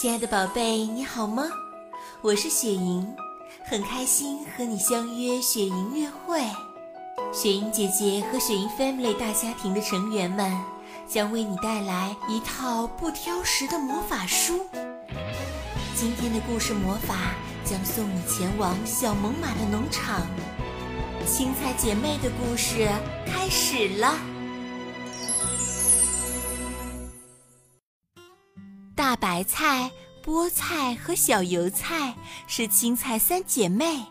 亲爱的宝贝，你好吗？我是雪莹，很开心和你相约雪莹约会。雪莹姐姐和雪莹 Family 大家庭的成员们将为你带来一套不挑食的魔法书。今天的故事魔法将送你前往小猛犸的农场。青菜姐妹的故事开始了。白菜、菠菜和小油菜是青菜三姐妹，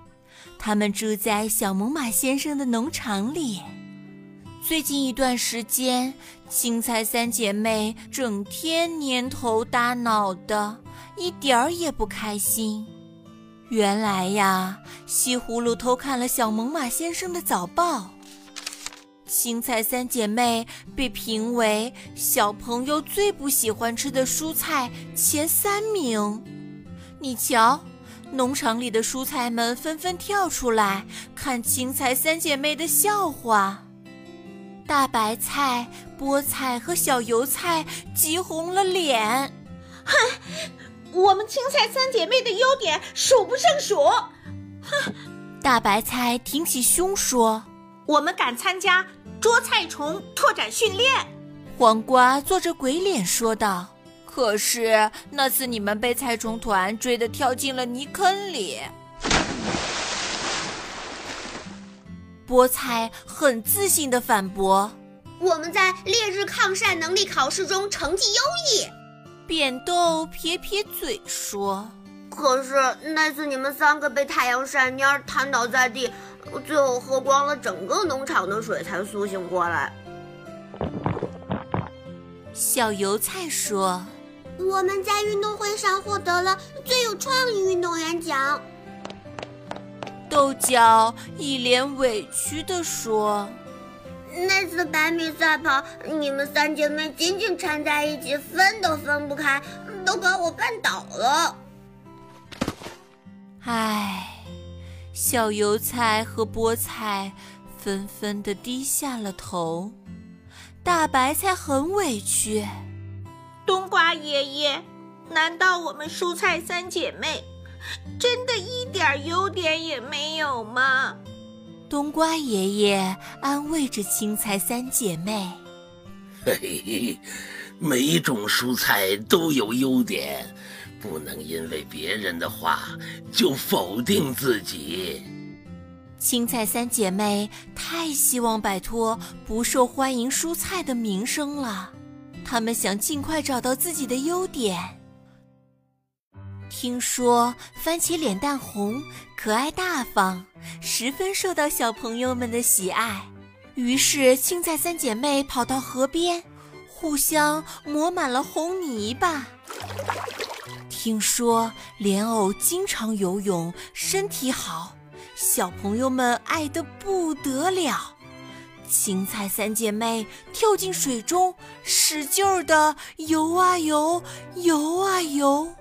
她们住在小猛犸先生的农场里。最近一段时间，青菜三姐妹整天蔫头耷脑的，一点儿也不开心。原来呀，西葫芦偷看了小猛犸先生的早报。青菜三姐妹被评为小朋友最不喜欢吃的蔬菜前三名。你瞧，农场里的蔬菜们纷纷跳出来看青菜三姐妹的笑话。大白菜、菠菜和小油菜急红了脸。哼，我们青菜三姐妹的优点数不胜数。哼，大白菜挺起胸说：“我们敢参加。”捉菜虫拓展训练，黄瓜做着鬼脸说道：“可是那次你们被菜虫团追得跳进了泥坑里。”菠菜很自信的反驳：“我们在烈日抗晒能力考试中成绩优异。”扁豆撇撇嘴说：“可是那次你们三个被太阳晒蔫，瘫倒在地。”最后喝光了整个农场的水，才苏醒过来。小油菜说：“我们在运动会上获得了最有创意运动员奖。”豆角一脸委屈地说：“那次百米赛跑，你们三姐妹紧紧缠在一起，分都分不开，都把我绊倒了。”唉。小油菜和菠菜纷纷地低下了头，大白菜很委屈。冬瓜爷爷，难道我们蔬菜三姐妹真的一点优点也没有吗？冬瓜爷爷安慰着青菜三姐妹：“嘿嘿，每种蔬菜都有优点。”不能因为别人的话就否定自己。青菜三姐妹太希望摆脱不受欢迎蔬菜的名声了，她们想尽快找到自己的优点。听说番茄脸蛋红、可爱大方，十分受到小朋友们的喜爱，于是青菜三姐妹跑到河边，互相抹满了红泥巴。听说莲藕经常游泳，身体好，小朋友们爱得不得了。青菜三姐妹跳进水中，使劲儿的游啊游，游啊游。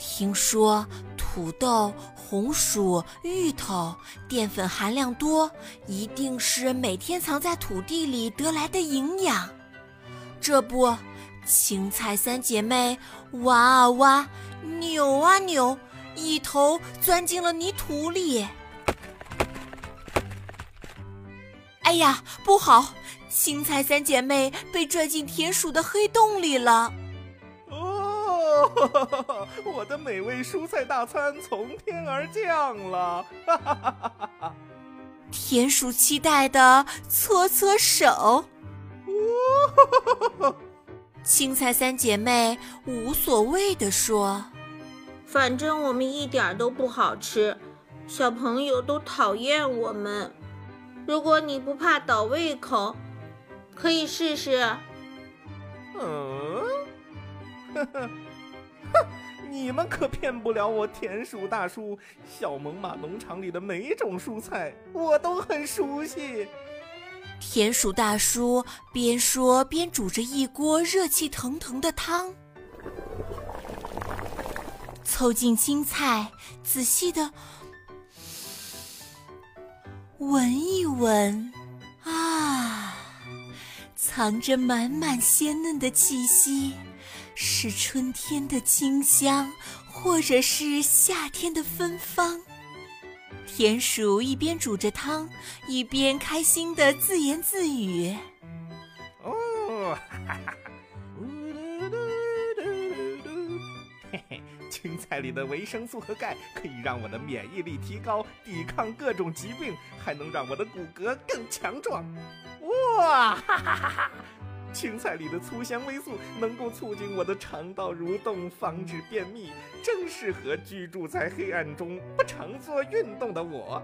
听说土豆、红薯、芋头淀粉含量多，一定是每天藏在土地里得来的营养。这不。青菜三姐妹挖啊挖，扭啊扭，一头钻进了泥土里。哎呀，不好！青菜三姐妹被拽进田鼠的黑洞里了。哦，我的美味蔬菜大餐从天而降了！哈哈哈哈哈！田鼠期待的搓搓手。哦。青菜三姐妹无所谓地说：“反正我们一点都不好吃，小朋友都讨厌我们。如果你不怕倒胃口，可以试试。”嗯，呵呵，哼，你们可骗不了我田鼠大叔。小猛犸农场里的每种蔬菜，我都很熟悉。田鼠大叔边说边煮着一锅热气腾腾的汤，凑近青菜，仔细的闻一闻，啊，藏着满满鲜嫩的气息，是春天的清香，或者是夏天的芬芳。田鼠一边煮着汤，一边开心的自言自语：“哦，哈哈，呜噜噜噜噜，嘿嘿，青菜里的维生素和钙可以让我的免疫力提高，抵抗各种疾病，还能让我的骨骼更强壮。哇，哈哈哈哈！”青菜里的粗纤维素能够促进我的肠道蠕动，防止便秘，正适合居住在黑暗中不常做运动的我。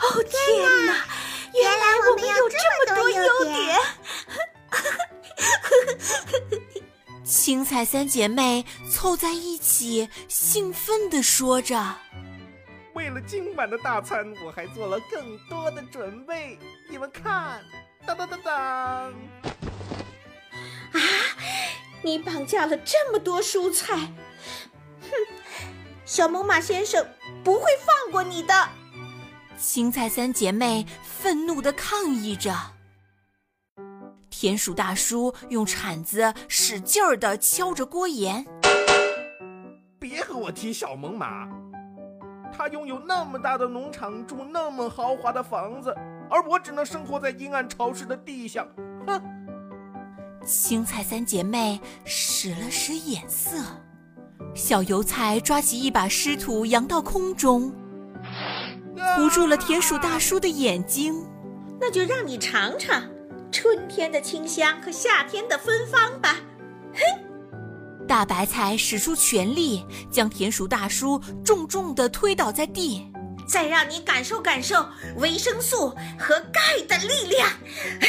哦天哪！原来我们有这么多优点。青菜三姐妹凑在一起，兴奋地说着：“为了今晚的大餐，我还做了更多的准备。你们看。”当当当当！啊！你绑架了这么多蔬菜，哼！小猛犸先生不会放过你的！青菜三姐妹愤怒地抗议着。田鼠大叔用铲子使劲儿地敲着锅沿。别和我提小猛犸，他拥有那么大的农场，住那么豪华的房子。而我只能生活在阴暗潮湿的地下。哼！青菜三姐妹使了使眼色，小油菜抓起一把湿土扬到空中，糊住了田鼠大叔的眼睛。那就让你尝尝春天的清香和夏天的芬芳吧。嘿！大白菜使出全力，将田鼠大叔重重地推倒在地。再让你感受感受维生素和钙的力量。哎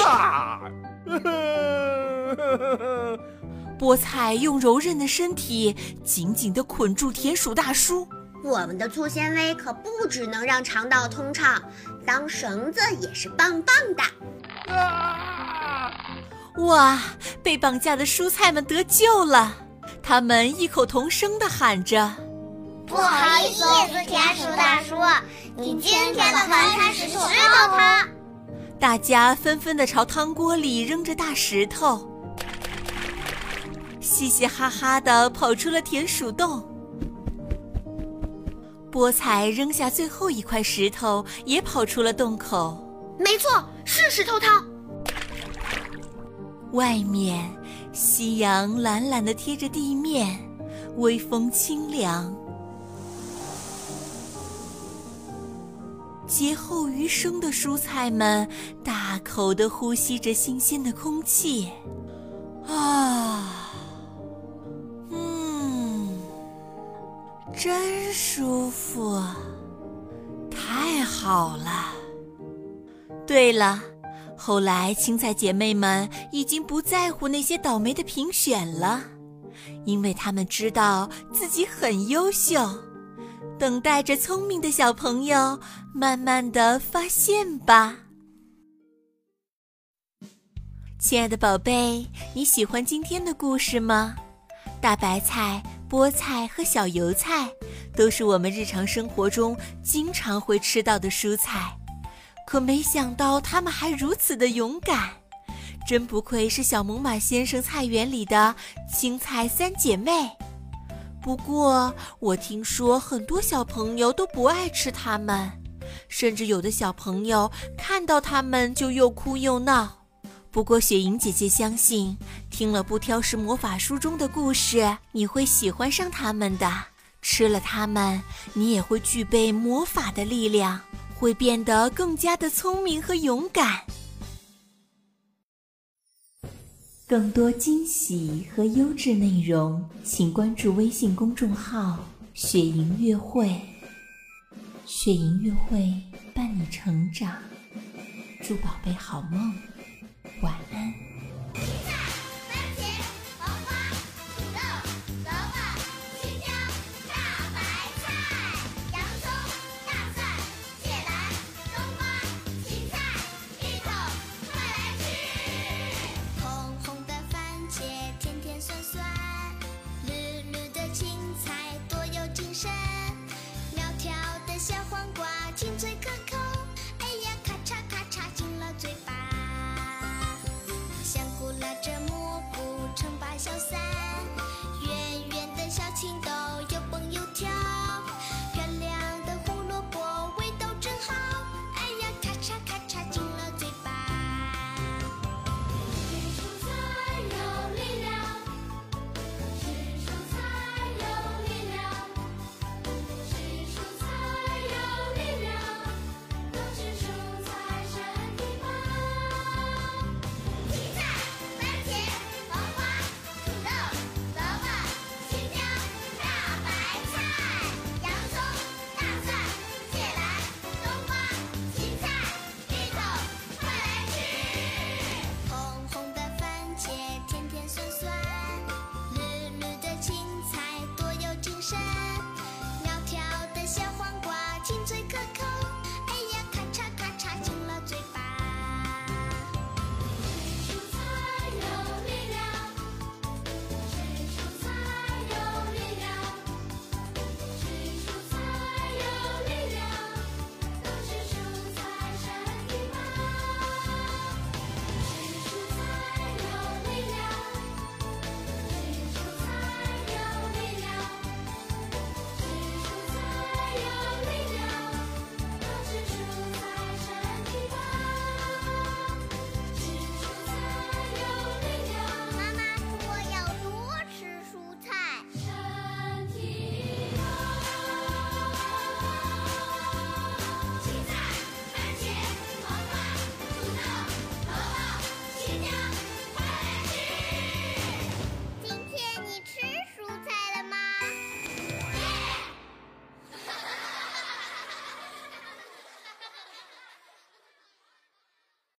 呀！菠菜用柔韧的身体紧紧地捆住田鼠大叔。我们的粗纤维可不只能让肠道通畅，当绳子也是棒棒的。啊！哇！被绑架的蔬菜们得救了，他们异口同声地喊着。不好意思，田鼠大叔，你今天的晚餐是石头汤。大家纷纷的朝汤锅里扔着大石头，嘻嘻哈哈的跑出了田鼠洞。菠菜扔下最后一块石头，也跑出了洞口。没错，是石头汤。外面，夕阳懒懒的贴着地面，微风清凉。劫后余生的蔬菜们大口地呼吸着新鲜的空气，啊，嗯，真舒服，太好了。对了，后来青菜姐妹们已经不在乎那些倒霉的评选了，因为她们知道自己很优秀。等待着聪明的小朋友慢慢的发现吧。亲爱的宝贝，你喜欢今天的故事吗？大白菜、菠菜和小油菜都是我们日常生活中经常会吃到的蔬菜，可没想到它们还如此的勇敢，真不愧是小猛犸先生菜园里的青菜三姐妹。不过，我听说很多小朋友都不爱吃它们，甚至有的小朋友看到他们就又哭又闹。不过，雪莹姐姐相信，听了不挑食魔法书中的故事，你会喜欢上他们的。吃了它们，你也会具备魔法的力量，会变得更加的聪明和勇敢。更多惊喜和优质内容，请关注微信公众号“雪莹乐会”。雪莹乐会伴你成长，祝宝贝好梦，晚安。shine.